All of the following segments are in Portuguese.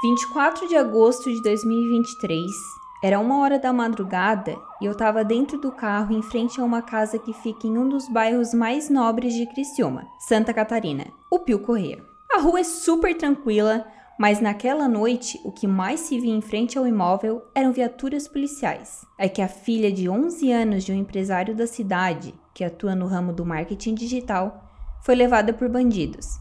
24 de agosto de 2023, era uma hora da madrugada e eu estava dentro do carro em frente a uma casa que fica em um dos bairros mais nobres de Criciúma, Santa Catarina, o Pio Correia. A rua é super tranquila, mas naquela noite o que mais se via em frente ao imóvel eram viaturas policiais. É que a filha de 11 anos de um empresário da cidade, que atua no ramo do marketing digital, foi levada por bandidos.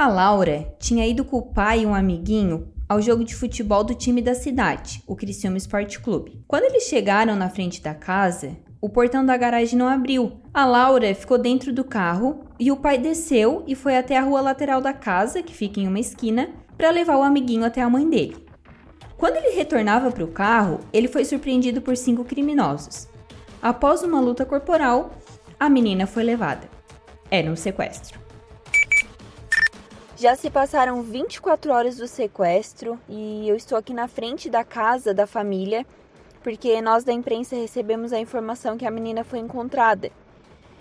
A Laura tinha ido com o pai e um amiguinho ao jogo de futebol do time da cidade, o Criciúma Esporte Clube. Quando eles chegaram na frente da casa, o portão da garagem não abriu. A Laura ficou dentro do carro e o pai desceu e foi até a rua lateral da casa, que fica em uma esquina, para levar o amiguinho até a mãe dele. Quando ele retornava para o carro, ele foi surpreendido por cinco criminosos. Após uma luta corporal, a menina foi levada. Era um sequestro. Já se passaram 24 horas do sequestro e eu estou aqui na frente da casa da família porque nós da imprensa recebemos a informação que a menina foi encontrada.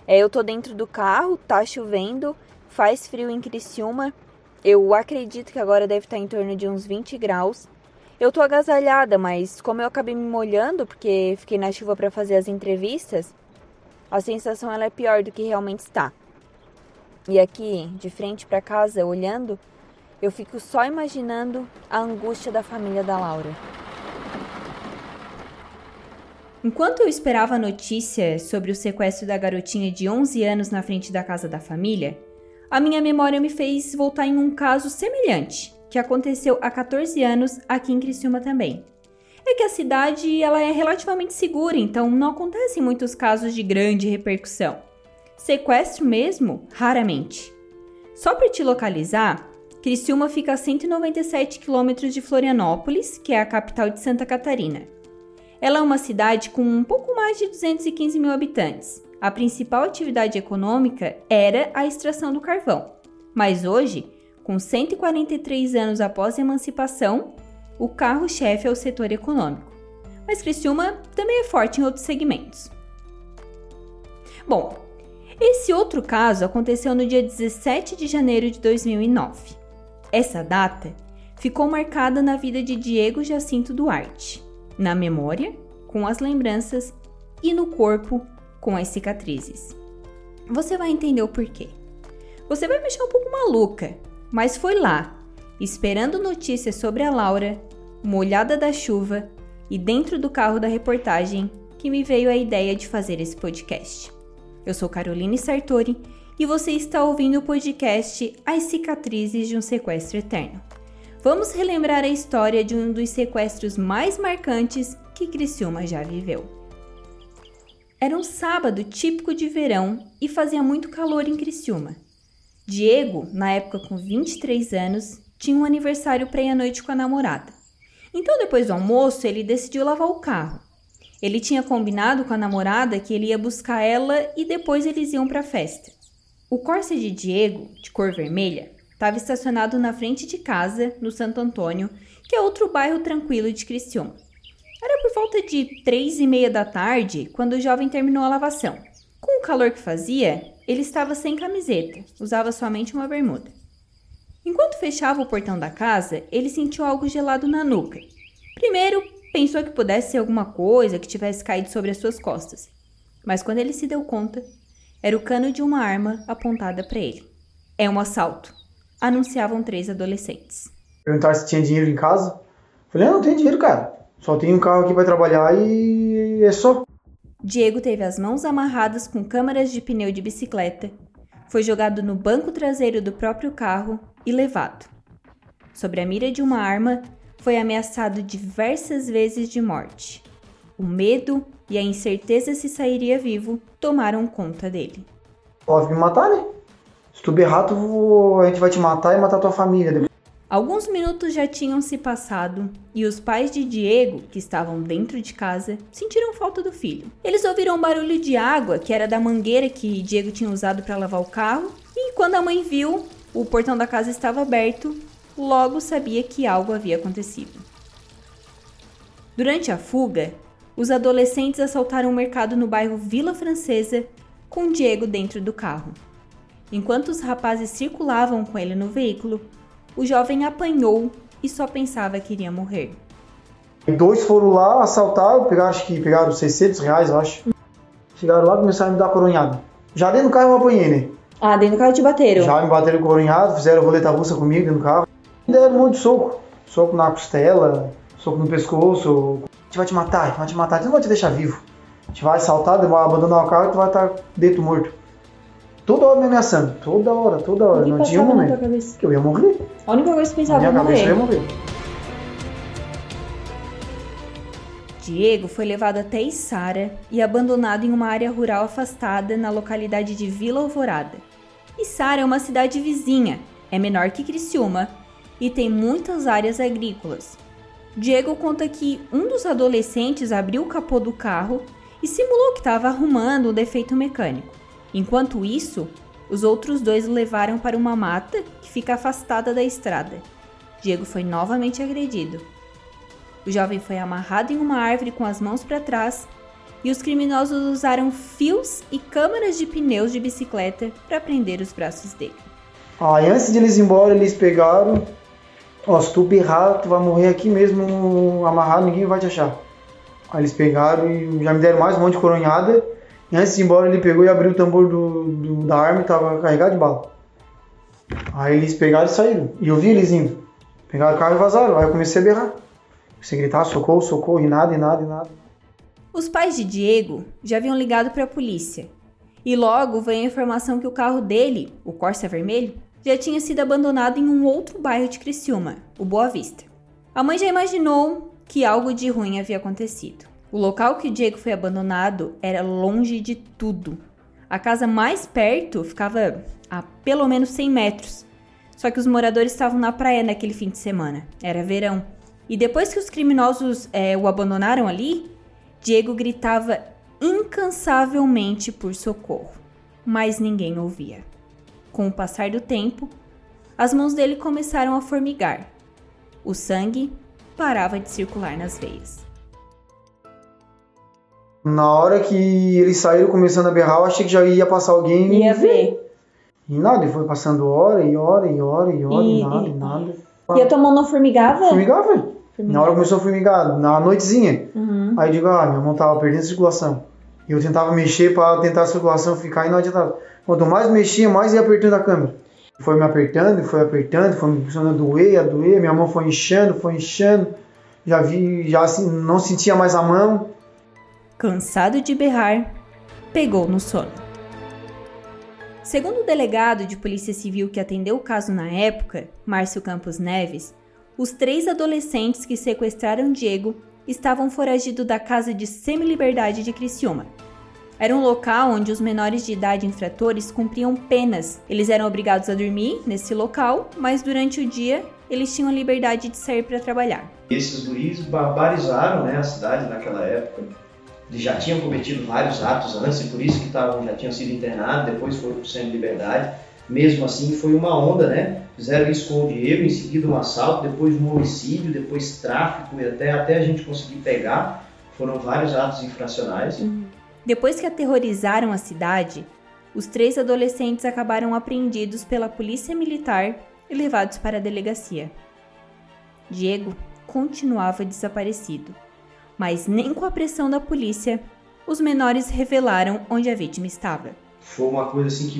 É, eu tô dentro do carro, tá chovendo, faz frio em Criciúma. Eu acredito que agora deve estar em torno de uns 20 graus. Eu tô agasalhada, mas como eu acabei me molhando porque fiquei na chuva para fazer as entrevistas, a sensação ela é pior do que realmente está. E aqui, de frente para casa, olhando, eu fico só imaginando a angústia da família da Laura. Enquanto eu esperava a notícia sobre o sequestro da garotinha de 11 anos na frente da casa da família, a minha memória me fez voltar em um caso semelhante, que aconteceu há 14 anos aqui em Criciúma também. É que a cidade ela é relativamente segura, então não acontecem muitos casos de grande repercussão. Sequestro mesmo, raramente. Só para te localizar, Criciúma fica a 197 quilômetros de Florianópolis, que é a capital de Santa Catarina. Ela é uma cidade com um pouco mais de 215 mil habitantes. A principal atividade econômica era a extração do carvão, mas hoje, com 143 anos após a emancipação, o carro-chefe é o setor econômico. Mas Criciúma também é forte em outros segmentos. Bom, esse outro caso aconteceu no dia 17 de janeiro de 2009. Essa data ficou marcada na vida de Diego Jacinto Duarte, na memória, com as lembranças, e no corpo, com as cicatrizes. Você vai entender o porquê. Você vai me achar um pouco maluca, mas foi lá, esperando notícias sobre a Laura, molhada da chuva e dentro do carro da reportagem, que me veio a ideia de fazer esse podcast. Eu sou Caroline Sartori e você está ouvindo o podcast As Cicatrizes de um Sequestro Eterno. Vamos relembrar a história de um dos sequestros mais marcantes que Criciúma já viveu. Era um sábado típico de verão e fazia muito calor em Criciúma. Diego, na época com 23 anos, tinha um aniversário para ir à noite com a namorada. Então, depois do almoço, ele decidiu lavar o carro. Ele tinha combinado com a namorada que ele ia buscar ela e depois eles iam para a festa. O Corsa de Diego, de cor vermelha, estava estacionado na frente de casa, no Santo Antônio, que é outro bairro tranquilo de Criciúma. Era por volta de três e meia da tarde quando o jovem terminou a lavação. Com o calor que fazia, ele estava sem camiseta, usava somente uma bermuda. Enquanto fechava o portão da casa, ele sentiu algo gelado na nuca. Primeiro, Pensou que pudesse ser alguma coisa que tivesse caído sobre as suas costas. Mas quando ele se deu conta, era o cano de uma arma apontada para ele. É um assalto, anunciavam três adolescentes. Perguntaram se tinha dinheiro em casa. Falei, não, não tenho dinheiro, cara. Só tenho um carro aqui para trabalhar e é só. Diego teve as mãos amarradas com câmaras de pneu de bicicleta, foi jogado no banco traseiro do próprio carro e levado. Sobre a mira de uma arma, foi ameaçado diversas vezes de morte. O medo e a incerteza se sairia vivo tomaram conta dele. Pode me matar, né? Se tu berrar, tu, a gente vai te matar e matar tua família. Alguns minutos já tinham se passado e os pais de Diego, que estavam dentro de casa, sentiram falta do filho. Eles ouviram um barulho de água, que era da mangueira que Diego tinha usado para lavar o carro, e quando a mãe viu, o portão da casa estava aberto logo sabia que algo havia acontecido. Durante a fuga, os adolescentes assaltaram o um mercado no bairro Vila Francesa com Diego dentro do carro. Enquanto os rapazes circulavam com ele no veículo, o jovem apanhou e só pensava que iria morrer. Dois foram lá, assaltaram, pegaram, acho que pegaram 600 reais, eu acho. Chegaram lá e começaram a me dar coronhada. Já dentro do carro eu apanhei, né? Ah, dentro do carro te bateram? Já me bateram coronhado, fizeram roleta russa comigo dentro do carro. Deram um monte de soco. Soco na costela, soco no pescoço. A gente vai te matar, a gente vai te matar, a gente não vai te deixar vivo. A gente vai assaltar, vai abandonar o carro e tu vai estar dentro morto. Toda hora me ameaçando, toda hora, toda hora. Não tinha um na momento. Que eu ia morrer. A única coisa que Na pensava minha era cabeça eu ia morrer. morrer. Diego foi levado até Içara e abandonado em uma área rural afastada na localidade de Vila Alvorada. Içara é uma cidade vizinha, é menor que Criciúma e tem muitas áreas agrícolas. Diego conta que um dos adolescentes abriu o capô do carro e simulou que estava arrumando um defeito mecânico. Enquanto isso, os outros dois o levaram para uma mata que fica afastada da estrada. Diego foi novamente agredido. O jovem foi amarrado em uma árvore com as mãos para trás e os criminosos usaram fios e câmaras de pneus de bicicleta para prender os braços dele. Aí antes de eles ir embora, eles pegaram. Ó, se tu berrar, tu vai morrer aqui mesmo amarrado, ninguém vai te achar. Aí eles pegaram e já me deram mais um monte de coronhada. E antes de ir embora, ele pegou e abriu o tambor do, do- da arma e tava carregado de bala. Aí eles pegaram e saíram. E eu vi eles indo. Pegaram o carro e vazaram. Aí eu comecei a berrar. Comecei a gritar, socorro, socorro, e nada, e nada, e nada. Os pais de Diego já haviam ligado para a polícia. E logo veio a informação que o carro dele, o Corsa vermelho, já tinha sido abandonado em um outro bairro de Criciúma, o Boa Vista. A mãe já imaginou que algo de ruim havia acontecido. O local que o Diego foi abandonado era longe de tudo. A casa mais perto ficava a pelo menos 100 metros. Só que os moradores estavam na praia naquele fim de semana. Era verão. E depois que os criminosos eh, o abandonaram ali, Diego gritava incansavelmente por socorro, mas ninguém ouvia. Com o passar do tempo, as mãos dele começaram a formigar. O sangue parava de circular nas veias. Na hora que eles saíram começando a berrar, eu achei que já ia passar alguém. Ia ver. E nada, e foi passando hora e hora e hora e hora e, E- nada e- nada. E a tua mão não formigava? Formigava. Na hora começou a formigar, na noitezinha. Uhum. Aí eu digo, ah, minha mão tava perdendo circulação. Eu tentava mexer para tentar a circulação ficar e não adiantava. Quanto mais mexia, mais ia apertando a câmera. Foi me apertando, foi apertando, foi me começando a doer, a doer, minha mão foi inchando, foi inchando. Já vi, já não sentia mais a mão. Cansado de berrar, pegou no sono. Segundo o delegado de Polícia Civil que atendeu o caso na época, Márcio Campos Neves, os três adolescentes que sequestraram Diego estavam foragidos da casa de semi-liberdade de Criciúma. Era um local onde os menores de idade infratores cumpriam penas. Eles eram obrigados a dormir nesse local, mas durante o dia eles tinham a liberdade de sair para trabalhar. Esses guris barbarizaram né, a cidade naquela época. Eles já tinham cometido vários atos antes, e por isso que estavam, já tinham sido internados, depois foram para o centro de liberdade. Mesmo assim, foi uma onda, né? Fizeram isso com o Diego, em seguida um assalto, depois um homicídio, depois tráfico, e até, até a gente conseguir pegar. Foram vários atos infracionais. Depois que aterrorizaram a cidade, os três adolescentes acabaram apreendidos pela polícia militar e levados para a delegacia. Diego continuava desaparecido, mas nem com a pressão da polícia, os menores revelaram onde a vítima estava. Foi uma coisa assim que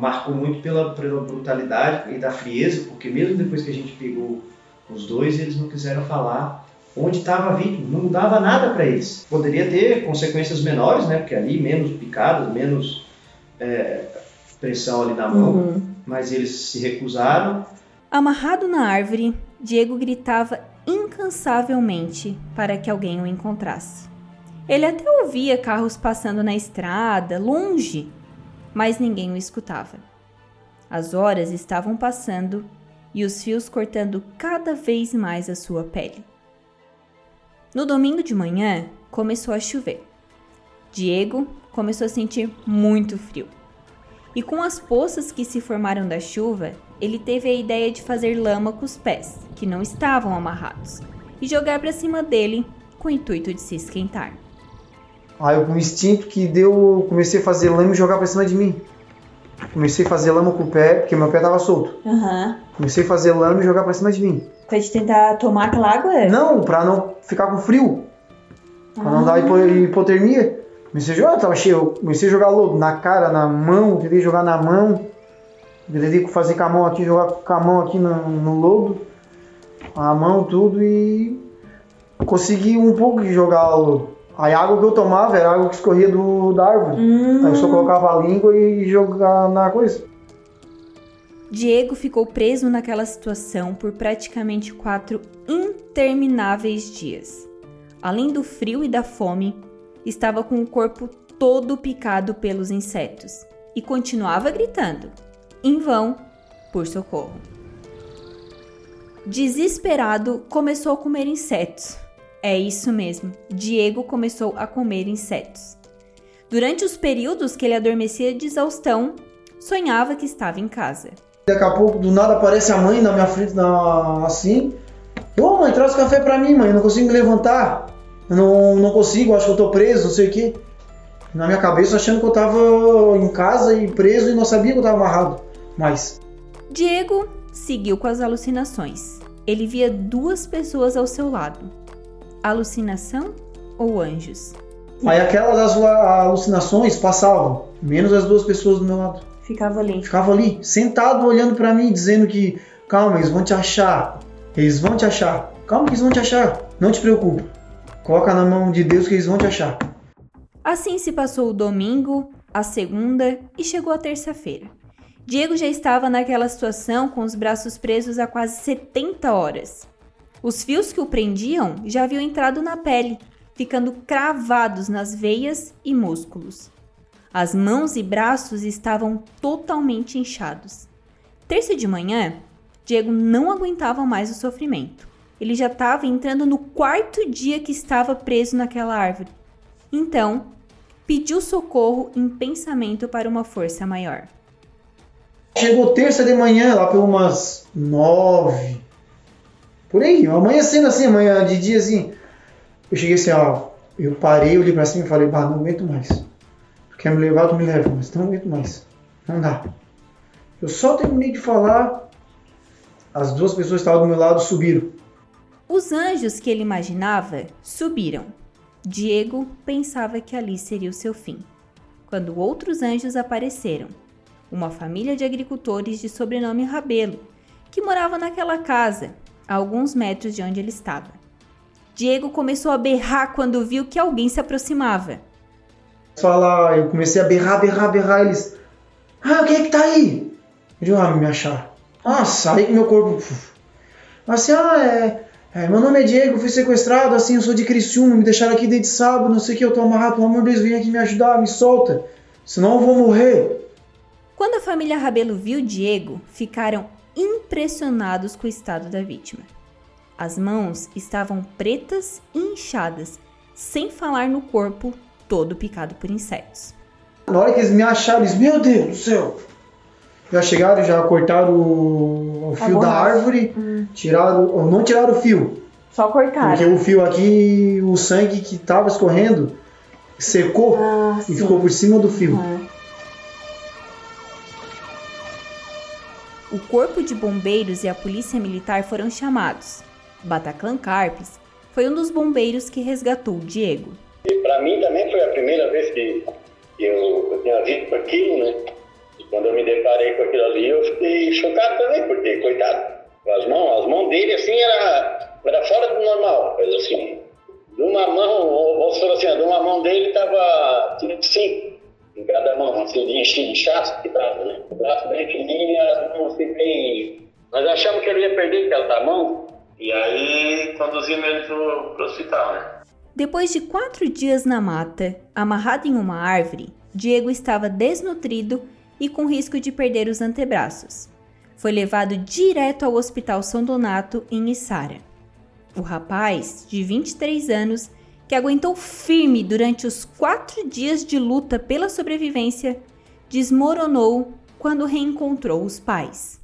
marcou muito pela, pela brutalidade e da frieza, porque mesmo depois que a gente pegou os dois, eles não quiseram falar onde estava a vítima, não mudava nada para eles. Poderia ter consequências menores, né? Porque ali menos picadas, menos é, pressão ali na mão, mas eles se recusaram. Amarrado na árvore, Diego gritava incansavelmente para que alguém o encontrasse. Ele até ouvia carros passando na estrada, longe, mas ninguém o escutava. As horas estavam passando e os fios cortando cada vez mais a sua pele. No domingo de manhã, começou a chover. Diego começou a sentir muito frio. E com as poças que se formaram da chuva, ele teve a ideia de fazer lama com os pés, que não estavam amarrados, e jogar para cima dele com o intuito de se esquentar. Aí eu, com o instinto que deu, eu comecei a fazer lama e jogar pra cima de mim. Comecei a fazer lama com o pé, porque meu pé tava solto. Aham. Comecei a fazer lama e jogar pra cima de mim. Pra te tentar tomar aquela água? Não, pra não ficar com frio. Pra não dar hipo- hipotermia. Comecei a jogar, tava cheio. Comecei a jogar lodo na cara, na mão, tentei jogar na mão. Tentei fazer com a mão aqui, jogar com a mão aqui no, no lodo. A mão, tudo e consegui um pouco de jogar lodo. Aí a água que eu tomava era água que escorria do, da árvore. Hum. Aí eu só colocava a língua e jogava na coisa. Diego ficou preso naquela situação por praticamente quatro intermináveis dias. Além do frio e da fome, estava com o corpo todo picado pelos insetos e continuava gritando, em vão, por socorro. Desesperado, começou a comer insetos. É isso mesmo, Diego começou a comer insetos. Durante os períodos que ele adormecia de exaustão, sonhava que estava em casa. Daqui a pouco, do nada, aparece a mãe na minha frente, na, assim. Ô mãe, traz café pra mim, mãe. Eu não consigo me levantar. Eu não, não consigo, acho que eu tô preso, não sei o quê. Na minha cabeça, achando que eu tava em casa e preso e não sabia que eu tava amarrado. Mas, Diego seguiu com as alucinações. Ele via duas pessoas ao seu lado. Alucinação ou anjos? aí aquelas alu- alucinações passavam, menos as duas pessoas do meu lado. Ficava ali. Ficava ali, sentado, olhando pra mim, dizendo que, calma, eles vão te achar. Eles vão te achar. Calma que eles vão te achar. Não te preocupa. Coloca na mão de Deus que eles vão te achar. Assim se passou o domingo, a segunda e chegou a terça-feira. Diego já estava naquela situação com os braços presos há quase 70 horas. Os fios que o prendiam já haviam entrado na pele, ficando cravados nas veias e músculos. As mãos e braços estavam totalmente inchados. Terça de manhã, Diego não aguentava mais o sofrimento. Ele já estava entrando no quarto dia que estava preso naquela árvore. Então, pediu socorro em pensamento para uma força maior. Chegou terça de manhã, lá por umas nove. Por aí, amanhecendo assim, amanhã de dia assim. Eu cheguei assim, ó. Eu parei, olhei pra cima e falei, bah, não aguento mais. Tu quer me levar, tu me leva, mas não aguento mais. Não dá. Eu só terminei de falar, as duas pessoas que estavam do meu lado subiram. Os anjos que ele imaginava subiram. Diego pensava que ali seria o seu fim. Quando outros anjos apareceram, uma família de agricultores de sobrenome Rabelo, que morava naquela casa, a alguns metros de onde ele estava. Diego começou a berrar quando viu que alguém se aproximava. Falar, eu comecei a berrar, berrar, berrar. Eles, ah, quem é que tá aí? Eu digo, ah, me achar. Nossa, aí que meu corpo. Assim, ah, é, é, Meu nome é Diego, fui sequestrado, assim, eu sou de Criciúma, me deixaram aqui desde sábado, não sei o que, eu tô amarrado, pelo amor de Deus, vem aqui me ajudar, me solta, senão eu vou morrer. Quando a família Rabelo viu Diego, ficaram impressionados com o estado da vítima. As mãos estavam pretas e inchadas, sem falar no corpo todo picado por insetos. Na hora que eles me acharam, eles, meu Deus do céu. Já chegaram, já cortaram o, o fio da árvore, tiraram, não tiraram o fio, Só cortaram. porque o fio aqui, o sangue que tava escorrendo, secou Ah, e ficou por cima do fio. O corpo de bombeiros e a polícia militar foram chamados. Bataclan Carpes foi um dos bombeiros que resgatou Diego. E para mim também foi a primeira vez que eu, tinha visto aquilo, né? E quando eu me deparei com aquilo ali, eu fiquei chocado também, porque, coitado, as mãos, as mãos dele, assim, era, era fora do normal, coisa assim. De uma mão, ou falar assim, de uma mão dele tava, cinco cada mão, assim, de enchi- inchaço que tava, né? O braço bem fininho as mãos assim, bem... Nós achamos que ele ia perder aquela mão, e aí conduzimos ele pro, pro hospital, né? Depois de quatro dias na mata, amarrado em uma árvore, Diego estava desnutrido e com risco de perder os antebraços. Foi levado direto ao Hospital São Donato, em Içara. O rapaz, de 23 anos, que aguentou firme durante os quatro dias de luta pela sobrevivência, desmoronou quando reencontrou os pais.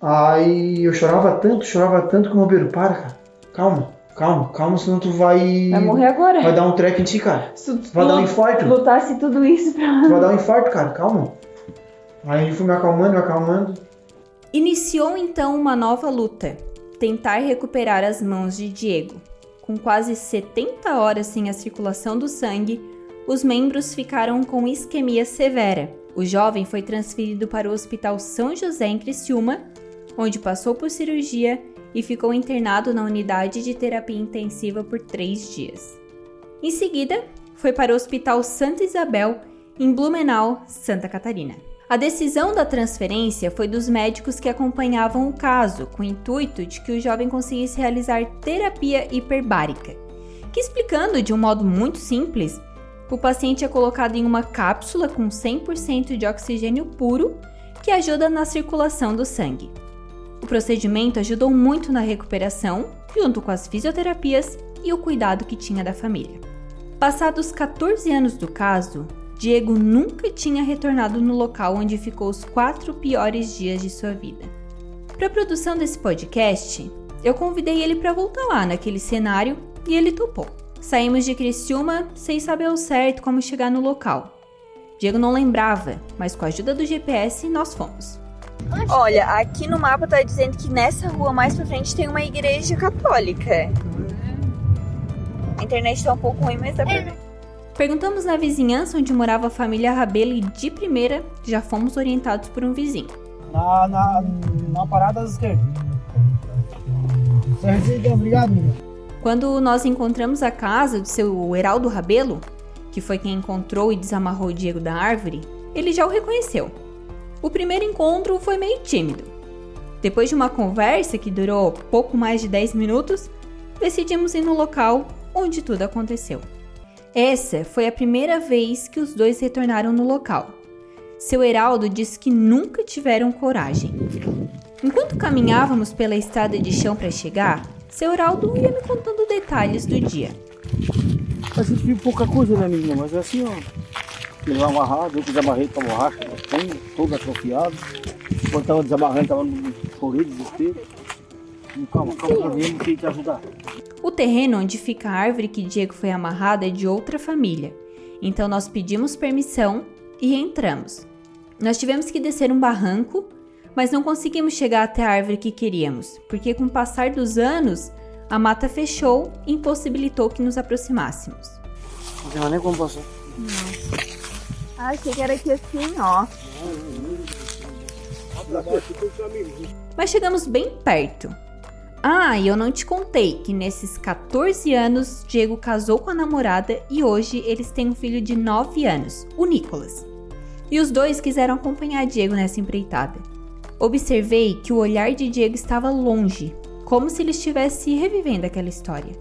Aí eu chorava tanto, chorava tanto que o bombeiro, para, cara. Calma, calma, calma, senão tu vai. Vai morrer agora. Vai dar um treco em ti, cara. Se tu Vai dar um infarto. lutasse tudo isso pra. Tu vai dar um infarto, cara, calma. Aí eu fui me acalmando, me acalmando. Iniciou então uma nova luta, tentar recuperar as mãos de Diego. Com quase 70 horas sem a circulação do sangue, os membros ficaram com isquemia severa. O jovem foi transferido para o Hospital São José em Criciúma, onde passou por cirurgia e ficou internado na unidade de terapia intensiva por três dias. Em seguida, foi para o Hospital Santa Isabel, em Blumenau, Santa Catarina. A decisão da transferência foi dos médicos que acompanhavam o caso, com o intuito de que o jovem conseguisse realizar terapia hiperbárica, que explicando de um modo muito simples, o paciente é colocado em uma cápsula com 100% de oxigênio puro que ajuda na circulação do sangue. O procedimento ajudou muito na recuperação, junto com as fisioterapias e o cuidado que tinha da família. Passados 14 anos do caso, Diego nunca tinha retornado no local onde ficou os quatro piores dias de sua vida. Para a produção desse podcast, eu convidei ele para voltar lá naquele cenário e ele topou. Saímos de Criciúma sem saber ao certo como chegar no local. Diego não lembrava, mas com a ajuda do GPS nós fomos. Olha, aqui no mapa tá dizendo que nessa rua mais pra frente tem uma igreja católica. A internet tá um pouco ruim, mas dá pra ver. Perguntamos na vizinhança onde morava a família Rabelo e de primeira já fomos orientados por um vizinho. Na, na, na parada da esquerda. Obrigado, menino. Quando nós encontramos a casa do seu Heraldo Rabelo, que foi quem encontrou e desamarrou o Diego da árvore, ele já o reconheceu. O primeiro encontro foi meio tímido. Depois de uma conversa que durou pouco mais de 10 minutos, decidimos ir no local onde tudo aconteceu. Essa foi a primeira vez que os dois retornaram no local. Seu Heraldo disse que nunca tiveram coragem. Enquanto caminhávamos pela estrada de chão para chegar, seu Heraldo ia me contando detalhes do dia. A gente viu pouca coisa, né, menina? Mas é assim, ó. Ele amarrado, eu desamarrei com a borracha, todo atrofiado. Quando tava desamarrando, tava no chorei, desespero. Calma, calma, calma, eu te ajudar. O terreno onde fica a árvore que Diego foi amarrado é de outra família, então nós pedimos permissão e entramos. Nós tivemos que descer um barranco, mas não conseguimos chegar até a árvore que queríamos, porque com o passar dos anos, a mata fechou e impossibilitou que nos aproximássemos. Não tem nem como passar. Não. Ah, achei que era aqui assim, ó. Mas chegamos bem perto. Ah, e eu não te contei que nesses 14 anos Diego casou com a namorada e hoje eles têm um filho de 9 anos, o Nicolas. E os dois quiseram acompanhar Diego nessa empreitada. Observei que o olhar de Diego estava longe, como se ele estivesse revivendo aquela história.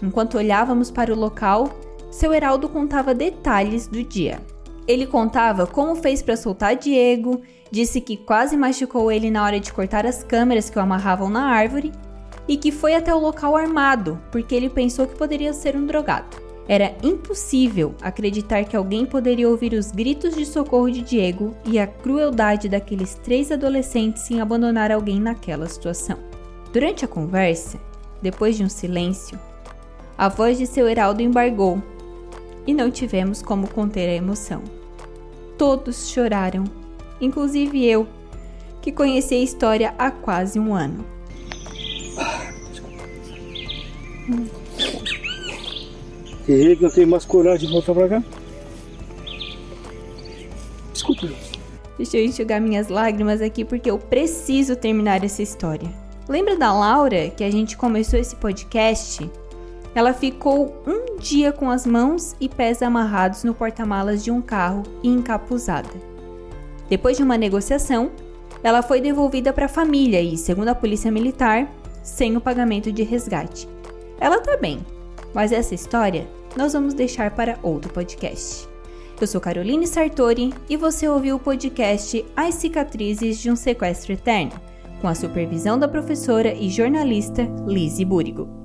Enquanto olhávamos para o local, seu Heraldo contava detalhes do dia. Ele contava como fez para soltar Diego, disse que quase machucou ele na hora de cortar as câmeras que o amarravam na árvore e que foi até o local armado porque ele pensou que poderia ser um drogado. Era impossível acreditar que alguém poderia ouvir os gritos de socorro de Diego e a crueldade daqueles três adolescentes em abandonar alguém naquela situação. Durante a conversa, depois de um silêncio, a voz de seu Heraldo embargou e não tivemos como conter a emoção. Todos choraram, inclusive eu, que conheci a história há quase um ano. Errei que eu tenho mais coragem de voltar pra cá. Desculpa. Deixa eu enxugar minhas lágrimas aqui porque eu preciso terminar essa história. Lembra da Laura que a gente começou esse podcast? Ela ficou um dia com as mãos e pés amarrados no porta-malas de um carro e encapuzada. Depois de uma negociação, ela foi devolvida para a família e, segundo a polícia militar, sem o pagamento de resgate. Ela tá bem, mas essa história nós vamos deixar para outro podcast. Eu sou Caroline Sartori e você ouviu o podcast As Cicatrizes de um Sequestro Eterno, com a supervisão da professora e jornalista Lizzie Búrigo.